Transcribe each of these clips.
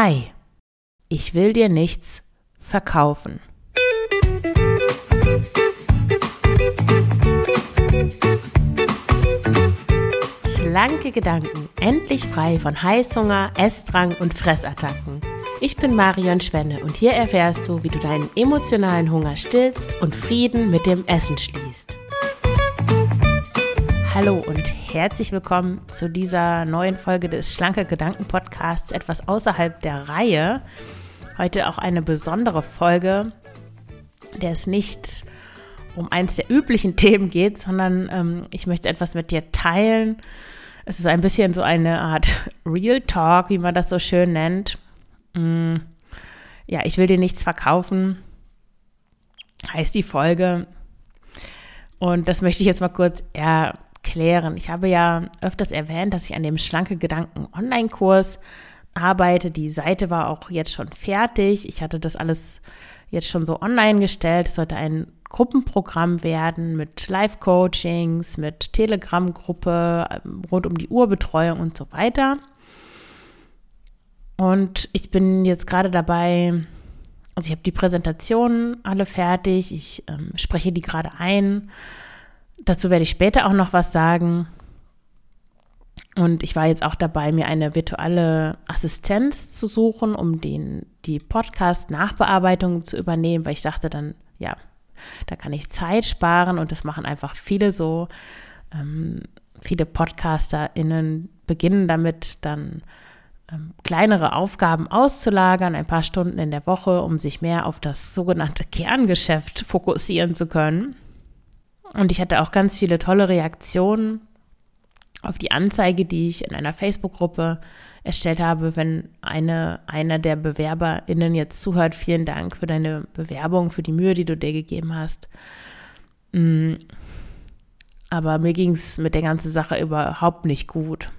Hi, ich will dir nichts verkaufen. Schlanke Gedanken, endlich frei von Heißhunger, Essdrang und Fressattacken. Ich bin Marion Schwenne und hier erfährst du, wie du deinen emotionalen Hunger stillst und Frieden mit dem Essen schließt. Hallo und herzlich willkommen zu dieser neuen Folge des Schlanke Gedanken Podcasts, etwas außerhalb der Reihe. Heute auch eine besondere Folge, der es nicht um eins der üblichen Themen geht, sondern ähm, ich möchte etwas mit dir teilen. Es ist ein bisschen so eine Art Real Talk, wie man das so schön nennt. Mm, ja, ich will dir nichts verkaufen, heißt die Folge. Und das möchte ich jetzt mal kurz eher klären. Ich habe ja öfters erwähnt, dass ich an dem Schlanke Gedanken Online-Kurs arbeite. Die Seite war auch jetzt schon fertig. Ich hatte das alles jetzt schon so online gestellt. Es sollte ein Gruppenprogramm werden mit Live-Coachings, mit Telegram-Gruppe, ähm, rund um die Uhrbetreuung und so weiter. Und ich bin jetzt gerade dabei, also ich habe die Präsentationen alle fertig, ich ähm, spreche die gerade ein Dazu werde ich später auch noch was sagen. Und ich war jetzt auch dabei, mir eine virtuelle Assistenz zu suchen, um den, die Podcast-Nachbearbeitung zu übernehmen, weil ich dachte dann, ja, da kann ich Zeit sparen und das machen einfach viele so. Ähm, viele PodcasterInnen beginnen damit dann ähm, kleinere Aufgaben auszulagern, ein paar Stunden in der Woche, um sich mehr auf das sogenannte Kerngeschäft fokussieren zu können. Und ich hatte auch ganz viele tolle Reaktionen auf die Anzeige, die ich in einer Facebook-Gruppe erstellt habe, wenn eine, einer der BewerberInnen jetzt zuhört. Vielen Dank für deine Bewerbung, für die Mühe, die du dir gegeben hast. Mm. Aber mir ging es mit der ganzen Sache überhaupt nicht gut.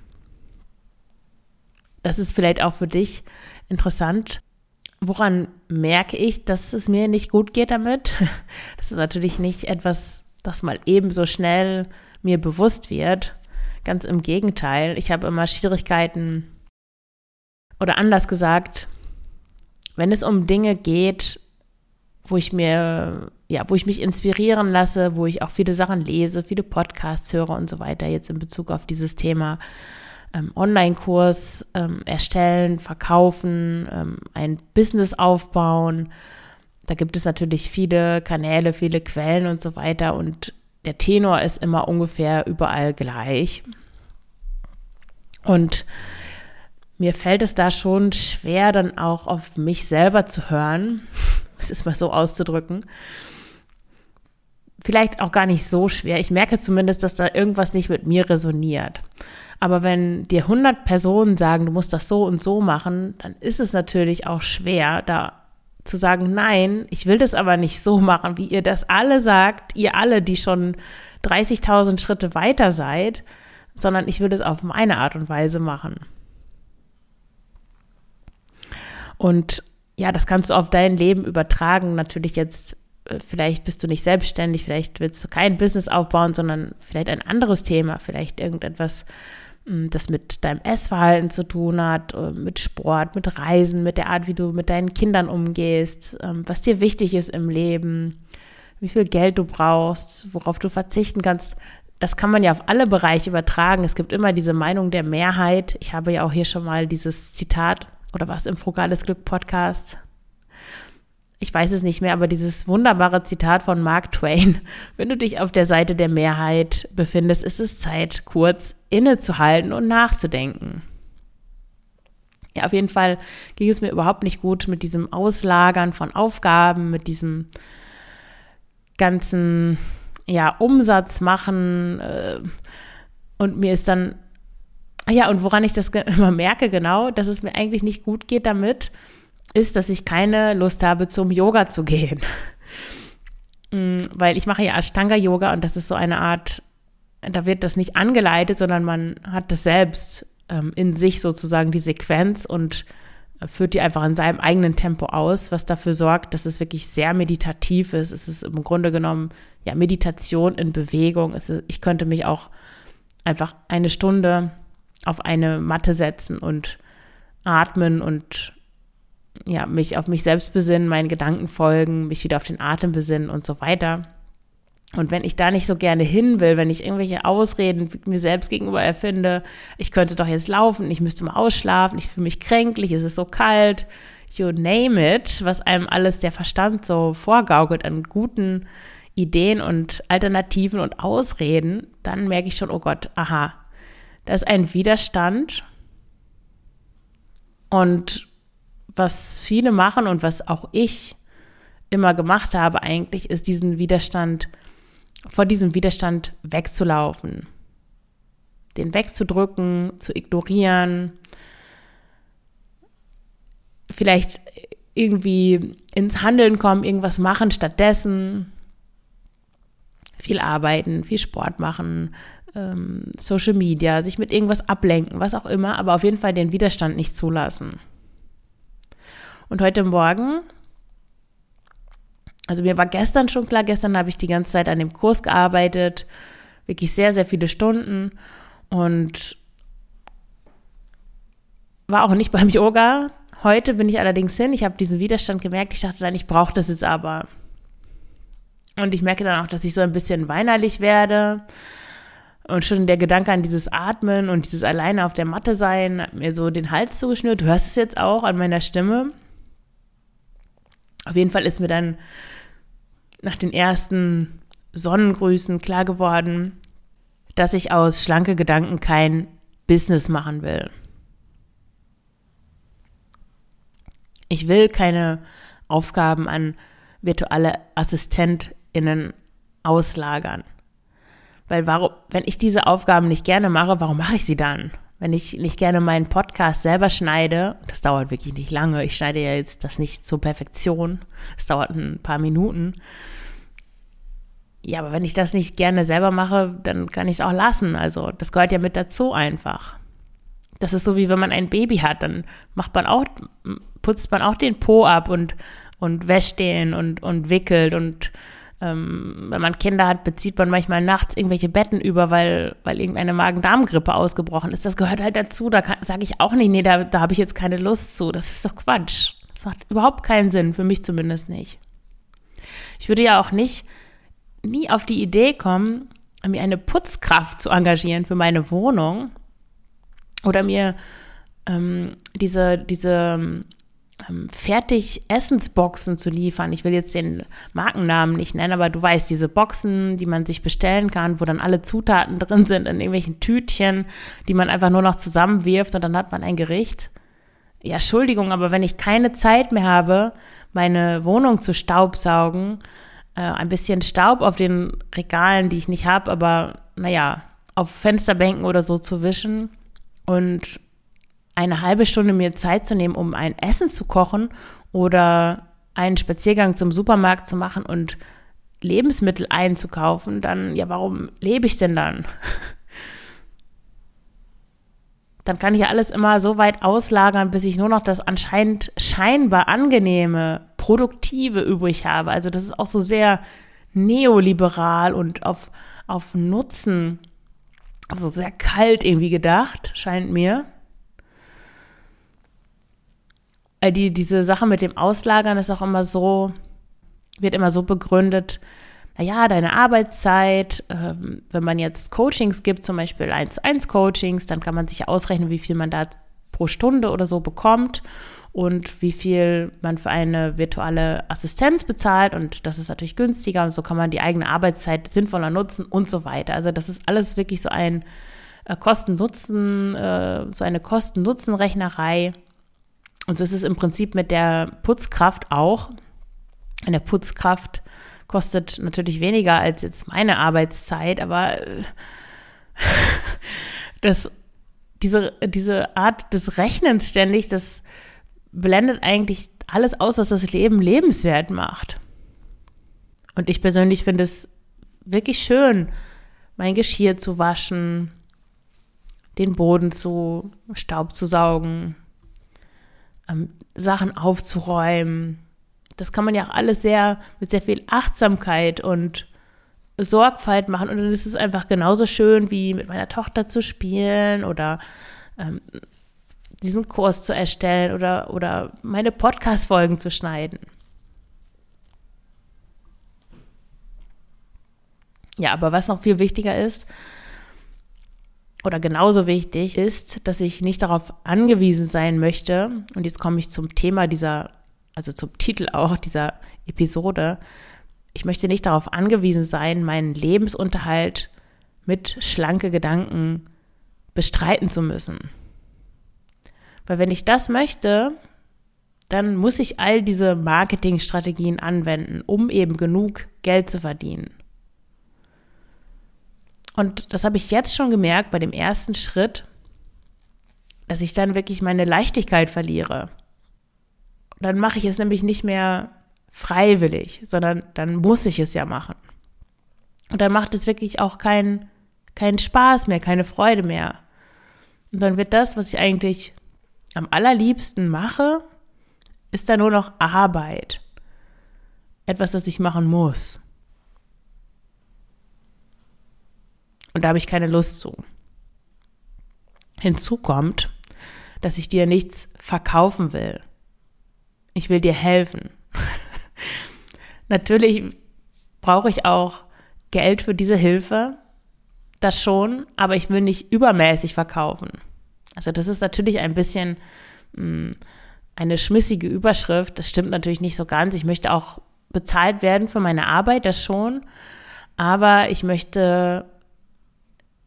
Das ist vielleicht auch für dich interessant. Woran merke ich, dass es mir nicht gut geht damit? Das ist natürlich nicht etwas, das mal eben so schnell mir bewusst wird. Ganz im Gegenteil, ich habe immer Schwierigkeiten oder anders gesagt, wenn es um Dinge geht, wo ich mir, ja, wo ich mich inspirieren lasse, wo ich auch viele Sachen lese, viele Podcasts höre und so weiter, jetzt in Bezug auf dieses Thema ähm, Online-Kurs ähm, erstellen, verkaufen, ähm, ein Business aufbauen, da gibt es natürlich viele Kanäle, viele Quellen und so weiter und der Tenor ist immer ungefähr überall gleich. Und mir fällt es da schon schwer, dann auch auf mich selber zu hören, es ist mal so auszudrücken. Vielleicht auch gar nicht so schwer. Ich merke zumindest, dass da irgendwas nicht mit mir resoniert. Aber wenn dir 100 Personen sagen, du musst das so und so machen, dann ist es natürlich auch schwer, da zu sagen, nein, ich will das aber nicht so machen, wie ihr das alle sagt, ihr alle, die schon 30.000 Schritte weiter seid, sondern ich will das auf meine Art und Weise machen. Und ja, das kannst du auf dein Leben übertragen. Natürlich jetzt, äh, vielleicht bist du nicht selbstständig, vielleicht willst du kein Business aufbauen, sondern vielleicht ein anderes Thema, vielleicht irgendetwas, das mit deinem Essverhalten zu tun hat, äh, mit Sport, mit Reisen, mit der Art, wie du mit deinen Kindern umgehst, ähm, was dir wichtig ist im Leben, wie viel Geld du brauchst, worauf du verzichten kannst. Das kann man ja auf alle Bereiche übertragen. Es gibt immer diese Meinung der Mehrheit. Ich habe ja auch hier schon mal dieses Zitat oder was im Frugales Glück Podcast ich weiß es nicht mehr, aber dieses wunderbare Zitat von Mark Twain, wenn du dich auf der Seite der Mehrheit befindest, ist es Zeit, kurz innezuhalten und nachzudenken. Ja, auf jeden Fall ging es mir überhaupt nicht gut mit diesem Auslagern von Aufgaben, mit diesem ganzen, ja, Umsatz machen. Äh, und mir ist dann, ja, und woran ich das immer merke, genau, dass es mir eigentlich nicht gut geht damit, ist, dass ich keine Lust habe, zum Yoga zu gehen. Mm, weil ich mache ja Ashtanga-Yoga und das ist so eine Art, da wird das nicht angeleitet, sondern man hat das selbst ähm, in sich sozusagen die Sequenz und äh, führt die einfach in seinem eigenen Tempo aus, was dafür sorgt, dass es wirklich sehr meditativ ist. Es ist im Grunde genommen ja Meditation in Bewegung. Ist, ich könnte mich auch einfach eine Stunde auf eine Matte setzen und atmen und ja, mich auf mich selbst besinnen, meinen Gedanken folgen, mich wieder auf den Atem besinnen und so weiter. Und wenn ich da nicht so gerne hin will, wenn ich irgendwelche Ausreden mir selbst gegenüber erfinde, ich könnte doch jetzt laufen, ich müsste mal ausschlafen, ich fühle mich kränklich, es ist so kalt, you name it, was einem alles der Verstand so vorgaukelt an guten Ideen und Alternativen und Ausreden, dann merke ich schon, oh Gott, aha, da ist ein Widerstand. Und was viele machen und was auch ich immer gemacht habe eigentlich, ist diesen Widerstand vor diesem Widerstand wegzulaufen, den wegzudrücken, zu ignorieren, vielleicht irgendwie ins Handeln kommen, irgendwas machen stattdessen, viel arbeiten, viel Sport machen, ähm, Social Media, sich mit irgendwas ablenken, was auch immer, aber auf jeden Fall den Widerstand nicht zulassen. Und heute Morgen also mir war gestern schon klar, gestern habe ich die ganze Zeit an dem Kurs gearbeitet, wirklich sehr, sehr viele Stunden und war auch nicht beim Yoga. Heute bin ich allerdings hin. Ich habe diesen Widerstand gemerkt. Ich dachte dann, ich brauche das jetzt aber. Und ich merke dann auch, dass ich so ein bisschen weinerlich werde. Und schon der Gedanke an dieses Atmen und dieses alleine auf der Matte sein hat mir so den Hals zugeschnürt. Du hörst es jetzt auch an meiner Stimme. Auf jeden Fall ist mir dann nach den ersten Sonnengrüßen klar geworden, dass ich aus schlanke Gedanken kein Business machen will. Ich will keine Aufgaben an virtuelle AssistentInnen auslagern. Weil warum, wenn ich diese Aufgaben nicht gerne mache, warum mache ich sie dann? Wenn ich nicht gerne meinen Podcast selber schneide, das dauert wirklich nicht lange, ich schneide ja jetzt das nicht zur Perfektion, es dauert ein paar Minuten. Ja, aber wenn ich das nicht gerne selber mache, dann kann ich es auch lassen. Also das gehört ja mit dazu einfach. Das ist so wie wenn man ein Baby hat, dann macht man auch, putzt man auch den Po ab und, und wäscht den und, und wickelt und ähm, wenn man Kinder hat, bezieht man manchmal nachts irgendwelche Betten über, weil, weil irgendeine Magen-Darm-Grippe ausgebrochen ist. Das gehört halt dazu. Da sage ich auch nicht, nee, da, da habe ich jetzt keine Lust zu. Das ist doch Quatsch. Das macht überhaupt keinen Sinn, für mich zumindest nicht. Ich würde ja auch nicht, nie auf die Idee kommen, mir eine Putzkraft zu engagieren für meine Wohnung oder mir ähm, diese, diese fertig Essensboxen zu liefern. Ich will jetzt den Markennamen nicht nennen, aber du weißt, diese Boxen, die man sich bestellen kann, wo dann alle Zutaten drin sind in irgendwelchen Tütchen, die man einfach nur noch zusammenwirft und dann hat man ein Gericht. Ja, Entschuldigung, aber wenn ich keine Zeit mehr habe, meine Wohnung zu staubsaugen, äh, ein bisschen Staub auf den Regalen, die ich nicht habe, aber naja, auf Fensterbänken oder so zu wischen und eine halbe Stunde mir Zeit zu nehmen, um ein Essen zu kochen oder einen Spaziergang zum Supermarkt zu machen und Lebensmittel einzukaufen, dann, ja, warum lebe ich denn dann? Dann kann ich ja alles immer so weit auslagern, bis ich nur noch das anscheinend scheinbar angenehme, produktive übrig habe. Also das ist auch so sehr neoliberal und auf, auf Nutzen, also sehr kalt irgendwie gedacht, scheint mir. Weil die, diese Sache mit dem Auslagern ist auch immer so, wird immer so begründet, naja, deine Arbeitszeit, ähm, wenn man jetzt Coachings gibt, zum Beispiel 1 zu 1 Coachings, dann kann man sich ausrechnen, wie viel man da pro Stunde oder so bekommt und wie viel man für eine virtuelle Assistenz bezahlt und das ist natürlich günstiger und so kann man die eigene Arbeitszeit sinnvoller nutzen und so weiter. Also das ist alles wirklich so ein äh, Kosten-Nutzen, äh, so eine Kosten-Nutzen-Rechnerei und so ist es im Prinzip mit der Putzkraft auch. Eine Putzkraft kostet natürlich weniger als jetzt meine Arbeitszeit, aber äh, das, diese, diese Art des Rechnens ständig, das blendet eigentlich alles aus, was das Leben lebenswert macht. Und ich persönlich finde es wirklich schön, mein Geschirr zu waschen, den Boden zu Staub zu saugen, ähm, Sachen aufzuräumen. Das kann man ja auch alles sehr mit sehr viel Achtsamkeit und Sorgfalt machen. Und dann ist es einfach genauso schön, wie mit meiner Tochter zu spielen oder ähm, diesen Kurs zu erstellen oder, oder meine Podcast-Folgen zu schneiden. Ja, aber was noch viel wichtiger ist, oder genauso wichtig ist, dass ich nicht darauf angewiesen sein möchte, und jetzt komme ich zum Thema dieser, also zum Titel auch dieser Episode, ich möchte nicht darauf angewiesen sein, meinen Lebensunterhalt mit schlanke Gedanken bestreiten zu müssen. Weil wenn ich das möchte, dann muss ich all diese Marketingstrategien anwenden, um eben genug Geld zu verdienen. Und das habe ich jetzt schon gemerkt bei dem ersten Schritt, dass ich dann wirklich meine Leichtigkeit verliere. Dann mache ich es nämlich nicht mehr freiwillig, sondern dann muss ich es ja machen. Und dann macht es wirklich auch keinen keinen Spaß mehr, keine Freude mehr. Und dann wird das, was ich eigentlich am allerliebsten mache, ist da nur noch Arbeit. Etwas, das ich machen muss. Und da habe ich keine Lust zu. Hinzu kommt, dass ich dir nichts verkaufen will. Ich will dir helfen. Natürlich brauche ich auch Geld für diese Hilfe. Das schon, aber ich will nicht übermäßig verkaufen. Also das ist natürlich ein bisschen mh, hm, eine schmissige Überschrift. Das stimmt natürlich nicht so ganz. Ich möchte auch bezahlt werden für meine Arbeit, das schon. Aber ich möchte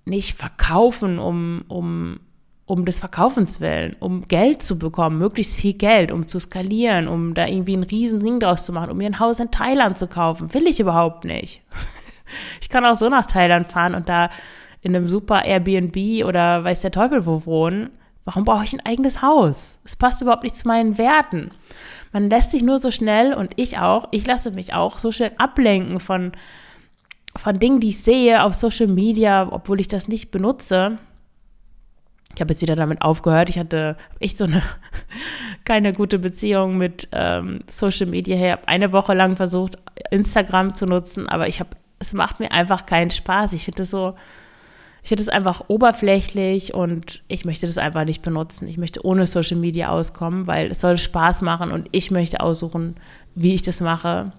nicht verkaufen, um, um, um des Verkaufens willen, um Geld zu bekommen, möglichst viel Geld, um zu skalieren, um da irgendwie ein riesen Ding draus zu machen, um mir ein Haus in Thailand zu kaufen. Will ich überhaupt nicht. Ich kann auch so nach Thailand fahren und da in einem super Airbnb oder weiß der Teufel wo wohnen. Warum brauche ich ein eigenes Haus? Es passt überhaupt nicht zu meinen Werten. Man lässt sich nur so schnell und ich auch, ich lasse mich auch so schnell ablenken von von Dingen, die ich sehe auf Social Media, obwohl ich das nicht benutze. Ich habe jetzt wieder damit aufgehört. Ich hatte echt so eine keine gute Beziehung mit ähm, Social Media Ich habe eine Woche lang versucht, Instagram zu nutzen, aber ich habe, es macht mir einfach keinen Spaß. Ich finde es so, ich finde es einfach oberflächlich und ich möchte das einfach nicht benutzen. Ich möchte ohne Social Media auskommen, weil es soll Spaß machen und ich möchte aussuchen, wie ich das mache.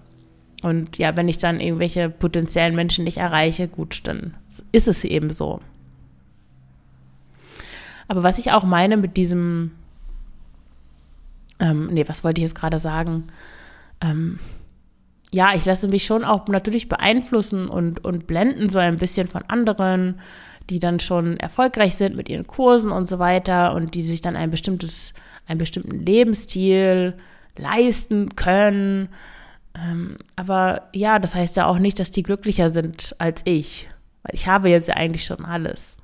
Und ja, wenn ich dann irgendwelche potenziellen Menschen nicht erreiche, gut, dann ist es eben so. Aber was ich auch meine mit diesem, ähm, nee, was wollte ich jetzt gerade sagen? Ähm, ja, ich lasse mich schon auch natürlich beeinflussen und, und blenden so ein bisschen von anderen, die dann schon erfolgreich sind mit ihren Kursen und so weiter und die sich dann ein bestimmtes, einen bestimmten Lebensstil leisten können ähm, aber ja, das heißt ja auch nicht, dass die glücklicher sind als ich, weil ich habe jetzt ja eigentlich schon alles.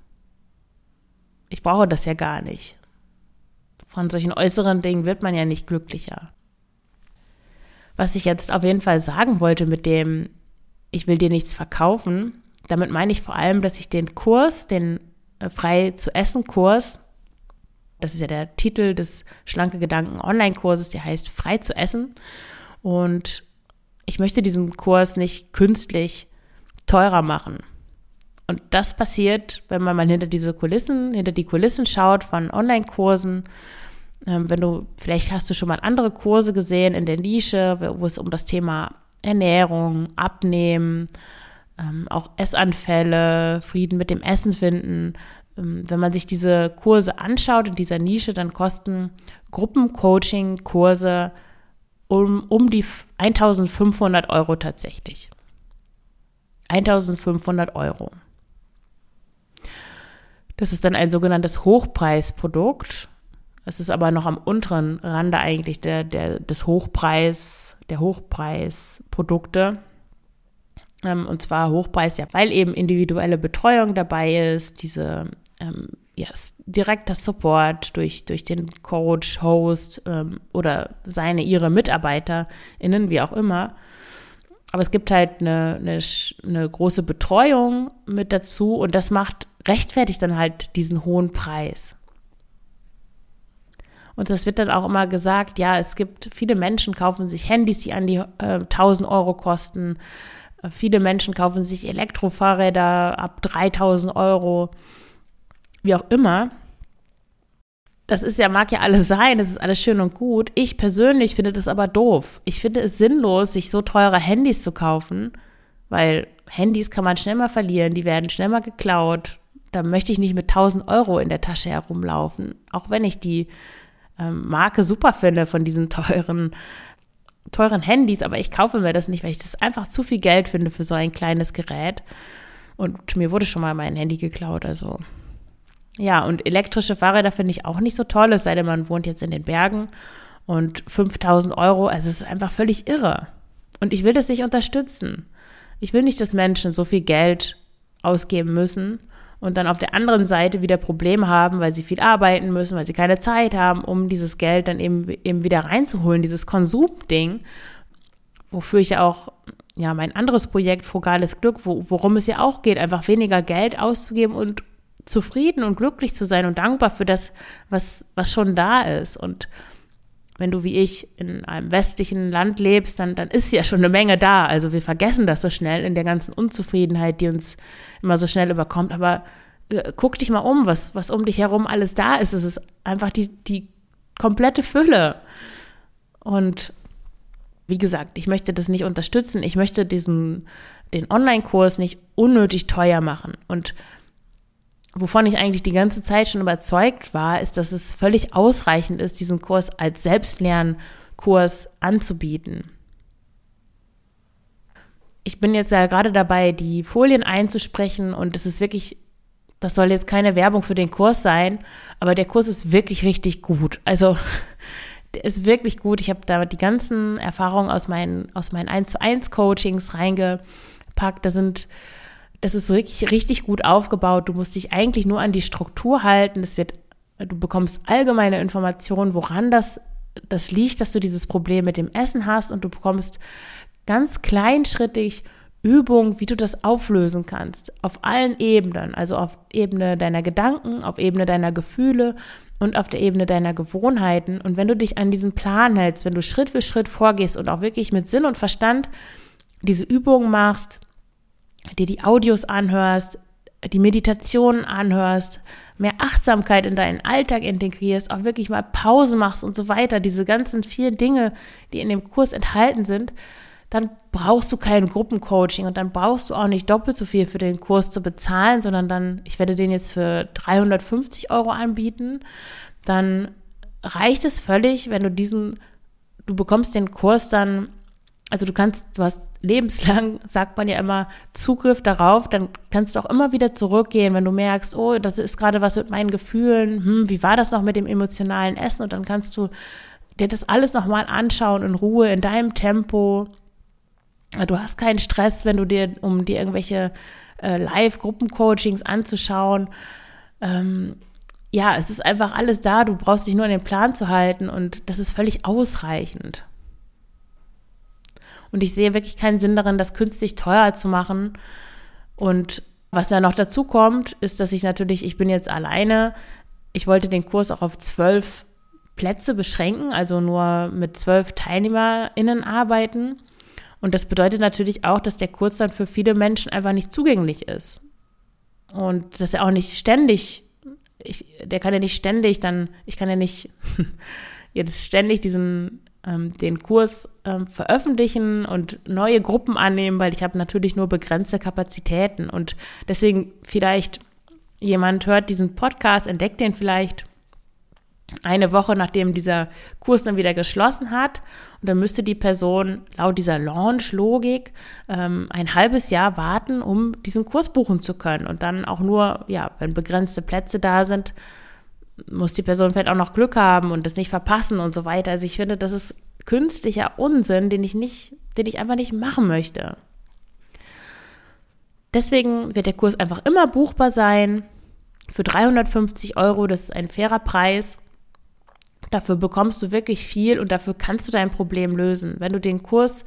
Ich brauche das ja gar nicht. Von solchen äußeren Dingen wird man ja nicht glücklicher. Was ich jetzt auf jeden Fall sagen wollte mit dem, ich will dir nichts verkaufen, damit meine ich vor allem, dass ich den Kurs, den äh, frei zu essen Kurs, das ist ja der Titel des Schlanke Gedanken Online-Kurses, der heißt frei zu essen. Und ich möchte diesen Kurs nicht künstlich teurer machen. Und das passiert, wenn man mal hinter diese Kulissen, hinter die Kulissen schaut von Online-Kursen. Ähm, wenn du, vielleicht hast du schon mal andere Kurse gesehen in der Nische, wo es um das Thema Ernährung, Abnehmen, ähm, auch Essanfälle, Frieden mit dem Essen finden. Ähm, wenn man sich diese Kurse anschaut in dieser Nische, dann kosten Gruppencoaching-Kurse um, um die 1500 Euro tatsächlich. 1500 Euro. Das ist dann ein sogenanntes Hochpreisprodukt. Es ist aber noch am unteren Rande eigentlich der, der, des Hochpreis, der Hochpreisprodukte. Ähm, und zwar Hochpreis, ja, weil eben individuelle Betreuung dabei ist, diese ähm, yes, direkter Support durch, durch den Coach, Host ähm, oder seine, ihre MitarbeiterInnen, wie auch immer. Aber es gibt halt eine, eine, eine große Betreuung mit dazu und das macht, rechtfertigt dann halt diesen hohen Preis. Und das wird dann auch immer gesagt, ja, es gibt viele Menschen kaufen sich Handys, die an die äh, 1000 Euro kosten. Viele Menschen kaufen sich Elektrofahrräder ab 3000 Euro wie auch immer. das ist ja, mag ja alles sein, das ist alles schön und gut. Ich persönlich finde das aber doof. Ich finde es sinnlos, sich so teure Handys zu kaufen, weil Handys kann man schnell mal verlieren, die werden schnell mal geklaut. Da möchte ich nicht mit 1000 Euro in der Tasche herumlaufen. Auch wenn ich die ähm, Marke super finde von diesen teuren, teuren Handys, aber ich kaufe mir das nicht, weil ich das einfach zu viel Geld finde für so ein kleines Gerät. Und mir wurde schon mal mein Handy geklaut, also ja, und elektrische Fahrräder finde ich auch nicht so toll, es sei denn, man wohnt jetzt in den Bergen und 5000 Euro, also es ist einfach völlig irre. Und ich will das nicht unterstützen. Ich will nicht, dass Menschen so viel Geld ausgeben müssen und dann auf der anderen Seite wieder Probleme haben, weil sie viel arbeiten müssen, weil sie keine Zeit haben, um dieses Geld dann eben, eben wieder reinzuholen, dieses Konsumding, wofür ich ja auch ja, mein anderes Projekt, Frugales Glück, wo, worum es ja auch geht, einfach weniger Geld auszugeben und zufrieden und glücklich zu sein und dankbar für das, was, was schon da ist. Und wenn du wie ich in einem westlichen Land lebst, dann, dann ist ja schon eine Menge da. Also wir vergessen das so schnell in der ganzen Unzufriedenheit, die uns immer so schnell überkommt. Aber äh, guck dich mal um, was, was um dich herum alles da ist. Es ist einfach die, die komplette Fülle. Und wie gesagt, ich möchte das nicht unterstützen. Ich möchte diesen, den Online-Kurs nicht unnötig teuer machen. Und wovon ich eigentlich die ganze Zeit schon überzeugt war, ist, dass es völlig ausreichend ist, diesen Kurs als Selbstlernkurs anzubieten. Ich bin jetzt ja gerade dabei, die Folien einzusprechen und es ist wirklich, das soll jetzt keine Werbung für den Kurs sein, aber der Kurs ist wirklich richtig gut. Also der ist wirklich gut. Ich habe da die ganzen Erfahrungen aus meinen, aus meinen 1 zu 1 Coachings reingepackt. Da sind das ist wirklich richtig gut aufgebaut. Du musst dich eigentlich nur an die Struktur halten. Es wird, du bekommst allgemeine Informationen, woran das, das liegt, dass du dieses Problem mit dem Essen hast und du bekommst ganz kleinschrittig Übungen, wie du das auflösen kannst. Auf allen Ebenen. Also auf Ebene deiner Gedanken, auf Ebene deiner Gefühle und auf der Ebene deiner Gewohnheiten. Und wenn du dich an diesen Plan hältst, wenn du Schritt für Schritt vorgehst und auch wirklich mit Sinn und Verstand diese Übungen machst, dir die Audios anhörst, die Meditationen anhörst, mehr Achtsamkeit in deinen Alltag integrierst, auch wirklich mal Pause machst und so weiter, diese ganzen vier Dinge, die in dem Kurs enthalten sind, dann brauchst du kein Gruppencoaching und dann brauchst du auch nicht doppelt so viel für den Kurs zu bezahlen, sondern dann, ich werde den jetzt für 350 Euro anbieten, dann reicht es völlig, wenn du diesen, du bekommst den Kurs dann also du kannst, du hast lebenslang, sagt man ja immer, Zugriff darauf, dann kannst du auch immer wieder zurückgehen, wenn du merkst, oh, das ist gerade was mit meinen Gefühlen, hm, wie war das noch mit dem emotionalen Essen und dann kannst du dir das alles nochmal anschauen in Ruhe, in deinem Tempo. Du hast keinen Stress, wenn du dir, um dir irgendwelche äh, Live-Gruppencoachings anzuschauen. Ähm, ja, es ist einfach alles da, du brauchst dich nur an den Plan zu halten und das ist völlig ausreichend. Und ich sehe wirklich keinen Sinn darin, das künstlich teuer zu machen. Und was da noch dazu kommt, ist, dass ich natürlich, ich bin jetzt alleine. Ich wollte den Kurs auch auf zwölf Plätze beschränken, also nur mit zwölf TeilnehmerInnen arbeiten. Und das bedeutet natürlich auch, dass der Kurs dann für viele Menschen einfach nicht zugänglich ist. Und dass er auch nicht ständig, ich, der kann ja nicht ständig dann, ich kann ja nicht jetzt ständig diesen den Kurs ähm, veröffentlichen und neue Gruppen annehmen, weil ich habe natürlich nur begrenzte Kapazitäten. Und deswegen vielleicht jemand hört diesen Podcast, entdeckt den vielleicht eine Woche nachdem dieser Kurs dann wieder geschlossen hat. Und dann müsste die Person laut dieser Launch-Logik ähm, ein halbes Jahr warten, um diesen Kurs buchen zu können. Und dann auch nur, ja, wenn begrenzte Plätze da sind, muss die Person vielleicht auch noch Glück haben und das nicht verpassen und so weiter. Also ich finde, das ist künstlicher Unsinn, den ich nicht, den ich einfach nicht machen möchte. Deswegen wird der Kurs einfach immer buchbar sein. Für 350 Euro, das ist ein fairer Preis. Dafür bekommst du wirklich viel und dafür kannst du dein Problem lösen. Wenn du den Kurs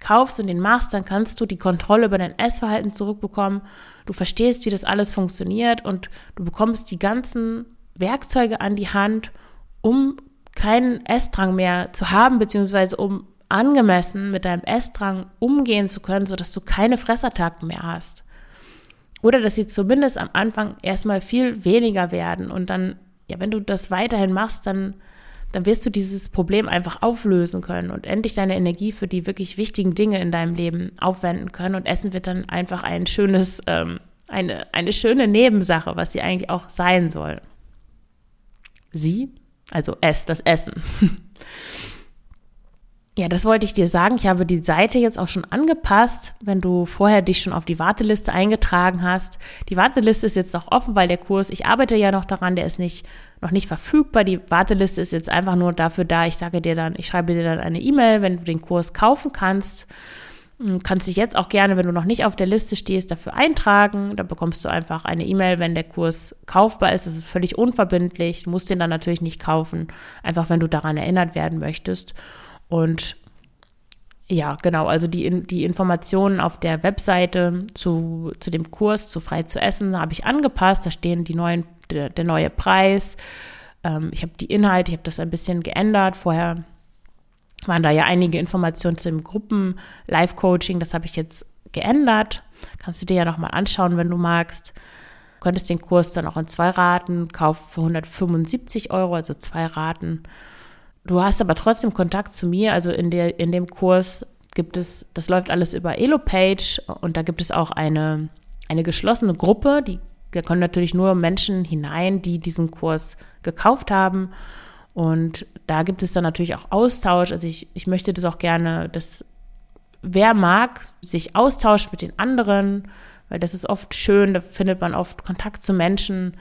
kaufst und den machst, dann kannst du die Kontrolle über dein Essverhalten zurückbekommen. Du verstehst, wie das alles funktioniert und du bekommst die ganzen Werkzeuge an die Hand, um keinen Essdrang mehr zu haben, beziehungsweise um angemessen mit deinem Essdrang umgehen zu können, sodass du keine Fressattacken mehr hast. Oder dass sie zumindest am Anfang erstmal viel weniger werden und dann ja, wenn du das weiterhin machst, dann, dann wirst du dieses Problem einfach auflösen können und endlich deine Energie für die wirklich wichtigen Dinge in deinem Leben aufwenden können. Und Essen wird dann einfach ein schönes, ähm, eine, eine schöne Nebensache, was sie eigentlich auch sein soll. Sie, also es, das Essen. Ja, das wollte ich dir sagen. Ich habe die Seite jetzt auch schon angepasst, wenn du vorher dich schon auf die Warteliste eingetragen hast. Die Warteliste ist jetzt noch offen, weil der Kurs, ich arbeite ja noch daran, der ist nicht, noch nicht verfügbar. Die Warteliste ist jetzt einfach nur dafür da. Ich sage dir dann, ich schreibe dir dann eine E-Mail, wenn du den Kurs kaufen kannst. Du kannst dich jetzt auch gerne, wenn du noch nicht auf der Liste stehst, dafür eintragen. Da bekommst du einfach eine E-Mail, wenn der Kurs kaufbar ist. Das ist völlig unverbindlich. Du musst den dann natürlich nicht kaufen, einfach wenn du daran erinnert werden möchtest. Und ja, genau, also die, die Informationen auf der Webseite zu, zu dem Kurs zu frei zu essen habe ich angepasst. Da stehen die neuen, der, der neue Preis. Ähm, ich habe die Inhalte, ich habe das ein bisschen geändert. Vorher waren da ja einige Informationen zu dem Gruppen-Live-Coaching. Das habe ich jetzt geändert. Kannst du dir ja nochmal anschauen, wenn du magst. Du könntest den Kurs dann auch in zwei Raten kaufen für 175 Euro, also zwei Raten. Du hast aber trotzdem Kontakt zu mir, also in, der, in dem Kurs gibt es, das läuft alles über Elopage und da gibt es auch eine, eine geschlossene Gruppe, die, da können natürlich nur Menschen hinein, die diesen Kurs gekauft haben. Und da gibt es dann natürlich auch Austausch. Also ich, ich möchte das auch gerne, dass wer mag, sich austauscht mit den anderen, weil das ist oft schön, da findet man oft Kontakt zu Menschen,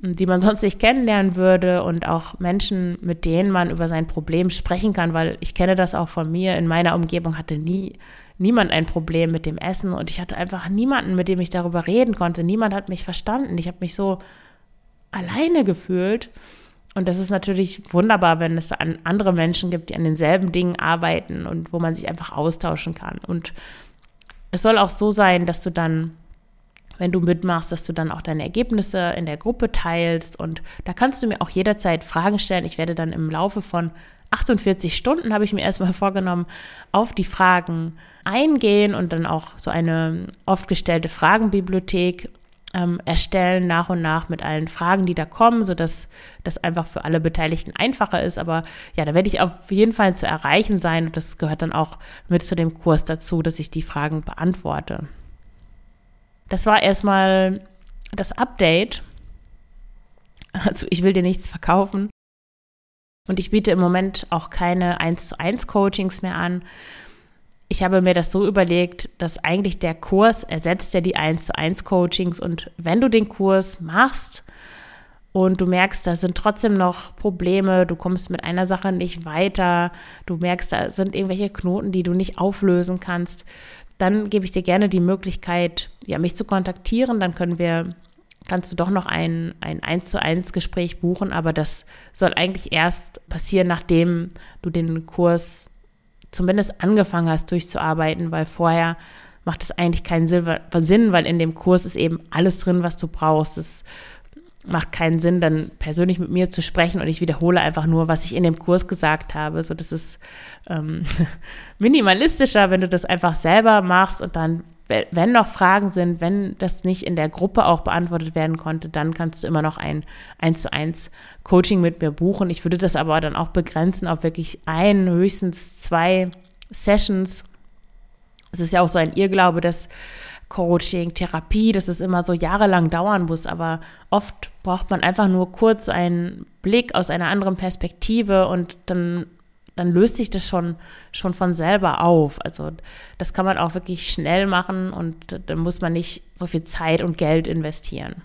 die man sonst nicht kennenlernen würde und auch Menschen, mit denen man über sein Problem sprechen kann, weil ich kenne das auch von mir. In meiner Umgebung hatte nie niemand ein Problem mit dem Essen und ich hatte einfach niemanden, mit dem ich darüber reden konnte. Niemand hat mich verstanden. Ich habe mich so alleine gefühlt. Und das ist natürlich wunderbar, wenn es an andere Menschen gibt, die an denselben Dingen arbeiten und wo man sich einfach austauschen kann. Und es soll auch so sein, dass du dann wenn du mitmachst, dass du dann auch deine Ergebnisse in der Gruppe teilst. Und da kannst du mir auch jederzeit Fragen stellen. Ich werde dann im Laufe von 48 Stunden, habe ich mir erstmal vorgenommen, auf die Fragen eingehen und dann auch so eine oft gestellte Fragenbibliothek ähm, erstellen, nach und nach mit allen Fragen, die da kommen, sodass das einfach für alle Beteiligten einfacher ist. Aber ja, da werde ich auf jeden Fall zu erreichen sein und das gehört dann auch mit zu dem Kurs dazu, dass ich die Fragen beantworte. Das war erstmal das Update. Also ich will dir nichts verkaufen. Und ich biete im Moment auch keine 1 zu 1 Coachings mehr an. Ich habe mir das so überlegt, dass eigentlich der Kurs ersetzt ja die 1 zu 1 Coachings. Und wenn du den Kurs machst und du merkst, da sind trotzdem noch Probleme, du kommst mit einer Sache nicht weiter, du merkst, da sind irgendwelche Knoten, die du nicht auflösen kannst, dann gebe ich dir gerne die Möglichkeit, ja, mich zu kontaktieren. Dann können wir, kannst du doch noch ein, ein 1 zu 1 Gespräch buchen, aber das soll eigentlich erst passieren, nachdem du den Kurs zumindest angefangen hast durchzuarbeiten, weil vorher macht es eigentlich keinen Sinn, weil in dem Kurs ist eben alles drin, was du brauchst. Es macht keinen Sinn, dann persönlich mit mir zu sprechen und ich wiederhole einfach nur, was ich in dem Kurs gesagt habe. So, das ist ähm, minimalistischer, wenn du das einfach selber machst und dann, wenn noch Fragen sind, wenn das nicht in der Gruppe auch beantwortet werden konnte, dann kannst du immer noch ein 1 zu 1 Coaching mit mir buchen. Ich würde das aber dann auch begrenzen auf wirklich ein, höchstens zwei Sessions. Es ist ja auch so ein Irrglaube, dass Coaching, Therapie, dass es immer so jahrelang dauern muss, aber oft braucht man einfach nur kurz einen Blick aus einer anderen Perspektive und dann, dann löst sich das schon, schon von selber auf. Also das kann man auch wirklich schnell machen und dann muss man nicht so viel Zeit und Geld investieren.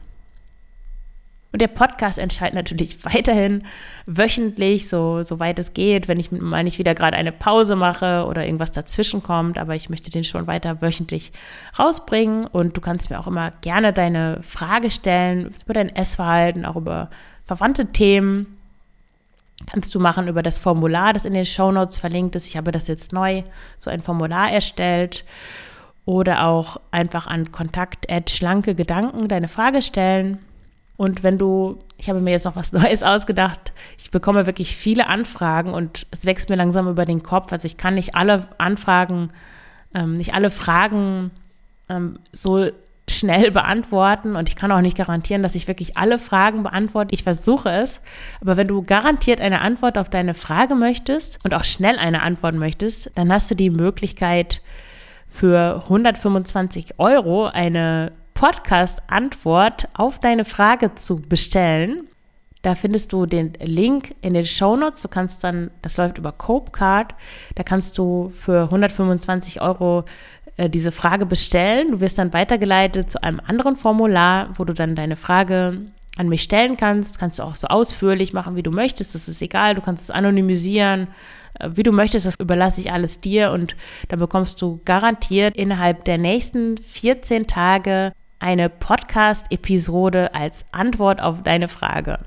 Und der Podcast entscheidet natürlich weiterhin wöchentlich, so, so es geht, wenn ich mal nicht wieder gerade eine Pause mache oder irgendwas dazwischen kommt, aber ich möchte den schon weiter wöchentlich rausbringen und du kannst mir auch immer gerne deine Frage stellen über dein Essverhalten, auch über verwandte Themen. Kannst du machen über das Formular, das in den Show Notes verlinkt ist. Ich habe das jetzt neu, so ein Formular erstellt. Oder auch einfach an Kontakt schlanke Gedanken deine Frage stellen. Und wenn du, ich habe mir jetzt noch was Neues ausgedacht, ich bekomme wirklich viele Anfragen und es wächst mir langsam über den Kopf. Also ich kann nicht alle Anfragen, ähm, nicht alle Fragen ähm, so schnell beantworten und ich kann auch nicht garantieren, dass ich wirklich alle Fragen beantworte. Ich versuche es. Aber wenn du garantiert eine Antwort auf deine Frage möchtest und auch schnell eine Antwort möchtest, dann hast du die Möglichkeit für 125 Euro eine Podcast-Antwort auf deine Frage zu bestellen. Da findest du den Link in den Show Notes. Du kannst dann, das läuft über Copecard, da kannst du für 125 Euro äh, diese Frage bestellen. Du wirst dann weitergeleitet zu einem anderen Formular, wo du dann deine Frage an mich stellen kannst. Kannst du auch so ausführlich machen, wie du möchtest. Das ist egal. Du kannst es anonymisieren, äh, wie du möchtest. Das überlasse ich alles dir und dann bekommst du garantiert innerhalb der nächsten 14 Tage eine Podcast-Episode als Antwort auf deine Frage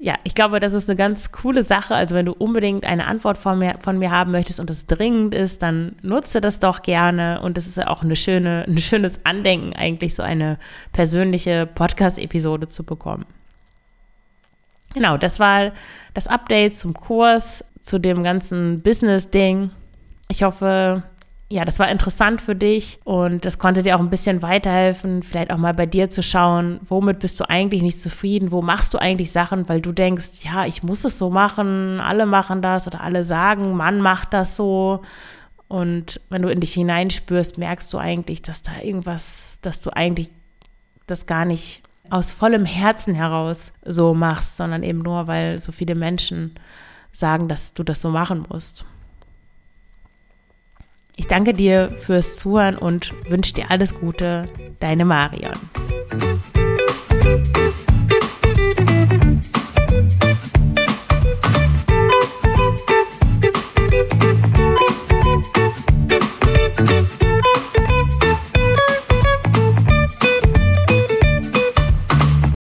ja, ich glaube, das ist eine ganz coole Sache. Also wenn du unbedingt eine Antwort von mir, von mir haben möchtest und es dringend ist, dann nutze das doch gerne. Und es ist ja auch eine schöne, ein schönes Andenken, eigentlich so eine persönliche Podcast-Episode zu bekommen. Genau, das war das Update zum Kurs, zu dem ganzen Business-Ding. Ich hoffe, ja, das war interessant für dich und das konnte dir auch ein bisschen weiterhelfen, vielleicht auch mal bei dir zu schauen, womit bist du eigentlich nicht zufrieden, wo machst du eigentlich Sachen, weil du denkst, ja, ich muss es so machen, alle machen das oder alle sagen, Mann macht das so. Und wenn du in dich hineinspürst, merkst du eigentlich, dass da irgendwas, dass du eigentlich das gar nicht aus vollem Herzen heraus so machst, sondern eben nur, weil so viele Menschen sagen, dass du das so machen musst. Ich danke dir fürs Zuhören und wünsche dir alles Gute. Deine Marion.